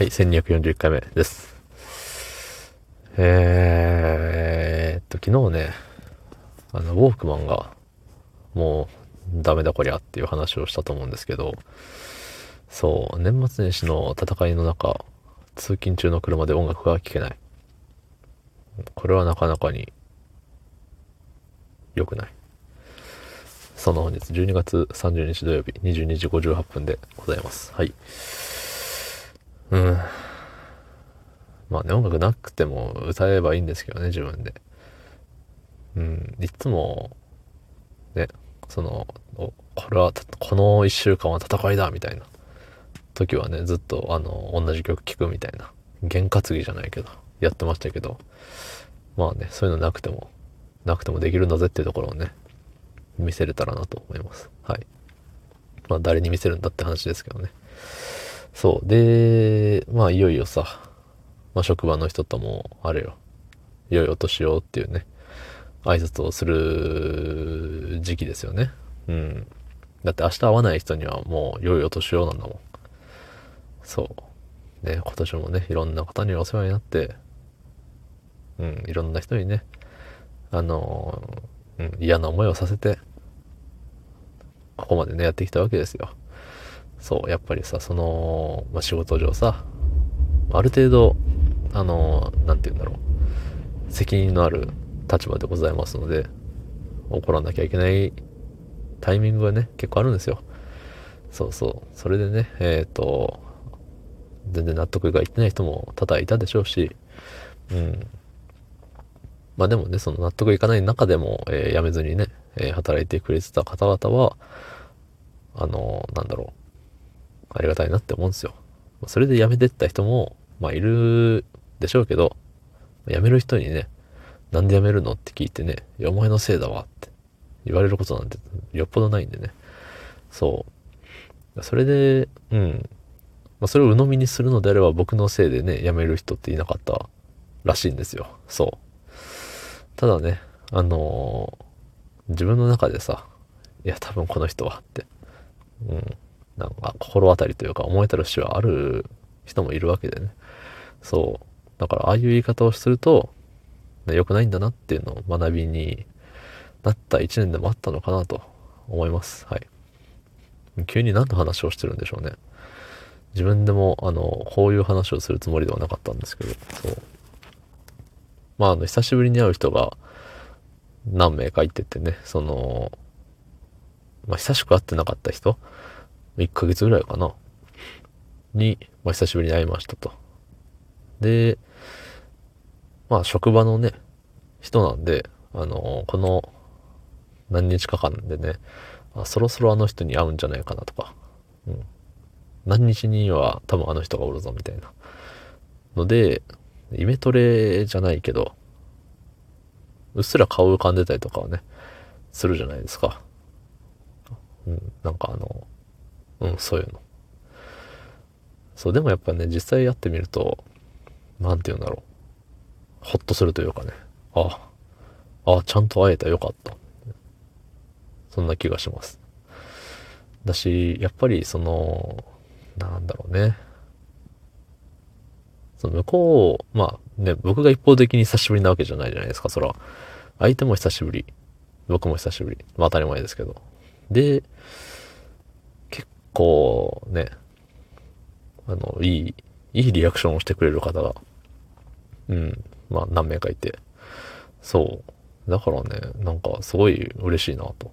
はい、1241回目です。えーっと、昨日ね、あの、ウォークマンが、もう、ダメだこりゃっていう話をしたと思うんですけど、そう、年末年始の戦いの中、通勤中の車で音楽が聴けない。これはなかなかに、良くない。その本日12月30日土曜日22時58分でございます。はい。うん。まあね、音楽なくても歌えばいいんですけどね、自分で。うん、いつも、ね、その、これは、この一週間は戦いだみたいな時はね、ずっとあの、同じ曲聴くみたいな、験担ぎじゃないけど、やってましたけど、まあね、そういうのなくても、なくてもできるんだぜっていうところをね、見せれたらなと思います。はい。まあ誰に見せるんだって話ですけどね。そう。で、まあいよいよさ、まあ職場の人とも、あれよ、良いお年をっていうね、挨拶をする時期ですよね。うん。だって明日会わない人にはもう良いお年をなんだもん。そう。ね、今年もね、いろんな方にお世話になって、うん、いろんな人にね、あの、うん、嫌な思いをさせて、ここまでね、やってきたわけですよ。そう、やっぱりさ、その、まあ、仕事上さ、ある程度、あの、なんて言うんだろう、責任のある立場でございますので、怒らなきゃいけないタイミングがね、結構あるんですよ。そうそう。それでね、えっ、と、全然納得がいってない人も多々いたでしょうし、うん。まあでもね、その納得いかない中でも、えー辞めずにね、えー働いてくれてた方々は、あのーなんだろう、ありがたいなって思うんですよ。それで辞めてった人も、まあいるでしょうけど、辞める人にね、なんで辞めるのって聞いてね、いや、お前のせいだわって言われることなんてよっぽどないんでね。そう。それで、うん。まあ、それを鵜呑みにするのであれば僕のせいでね、辞める人っていなかったらしいんですよ。そう。ただね、あのー自分の中でさ、いや、多分この人はって、うん、なんか心当たりというか思えたる節はある人もいるわけでね。そう。だから、ああいう言い方をすると、良くないんだなっていうのを学びになった一年でもあったのかなと思います。はい。急に何の話をしてるんでしょうね。自分でも、あの、こういう話をするつもりではなかったんですけど、そう。まあ、あの、久しぶりに会う人が何名かいててね、その、まあ、久しく会ってなかった人、1ヶ月ぐらいかな、に、まあ、久しぶりに会いましたと。で、まあ、職場のね、人なんで、あの、この何日か間でね、あそろそろあの人に会うんじゃないかなとか、うん。何日には多分あの人がおるぞみたいな。ので、イメトレじゃないけど、うっすら顔浮かんでたりとかはね、するじゃないですか。うん、なんかあの、うん、そういうの。そう、でもやっぱね、実際やってみると、なんて言うんだろう。ほっとするというかね、あ、あ、ちゃんと会えたよかった。そんな気がします。だし、やっぱりその、なんだろうね。その向こう、まあね、僕が一方的に久しぶりなわけじゃないじゃないですか、そら。相手も久しぶり。僕も久しぶり。まあ当たり前ですけど。で、結構ね、あの、いい、いいリアクションをしてくれる方が、うん、まあ何名かいて。そう。だからね、なんかすごい嬉しいなと。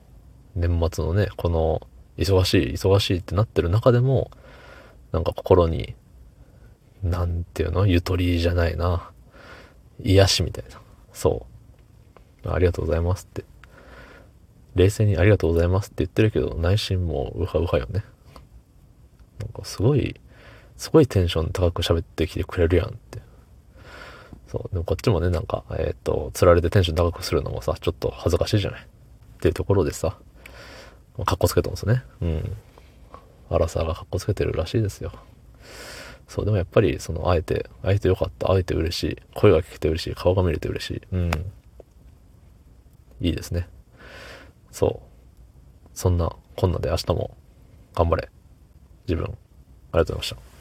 年末のね、この、忙しい、忙しいってなってる中でも、なんか心に、なんていうの？ゆとりじゃないな。癒しみたいな。そう。ありがとうございますって。冷静にありがとうございますって言ってるけど、内心もうウハウハよね。なんかすごい、すごいテンション高く喋ってきてくれるやんって。そう。でもこっちもね、なんか、えーっと、釣られてテンション高くするのもさ、ちょっと恥ずかしいじゃない？っていうところでさ、かっこつけたんですね。うん。アラサーがかっこつけてるらしいですよ。そう、でもやっぱり、その、会えて、会えてよかった、会えて嬉しい、声が聞けて嬉しい、顔が見れて嬉しい。うん。いいですね。そう。そんな、こんなで明日も、頑張れ。自分、ありがとうございました。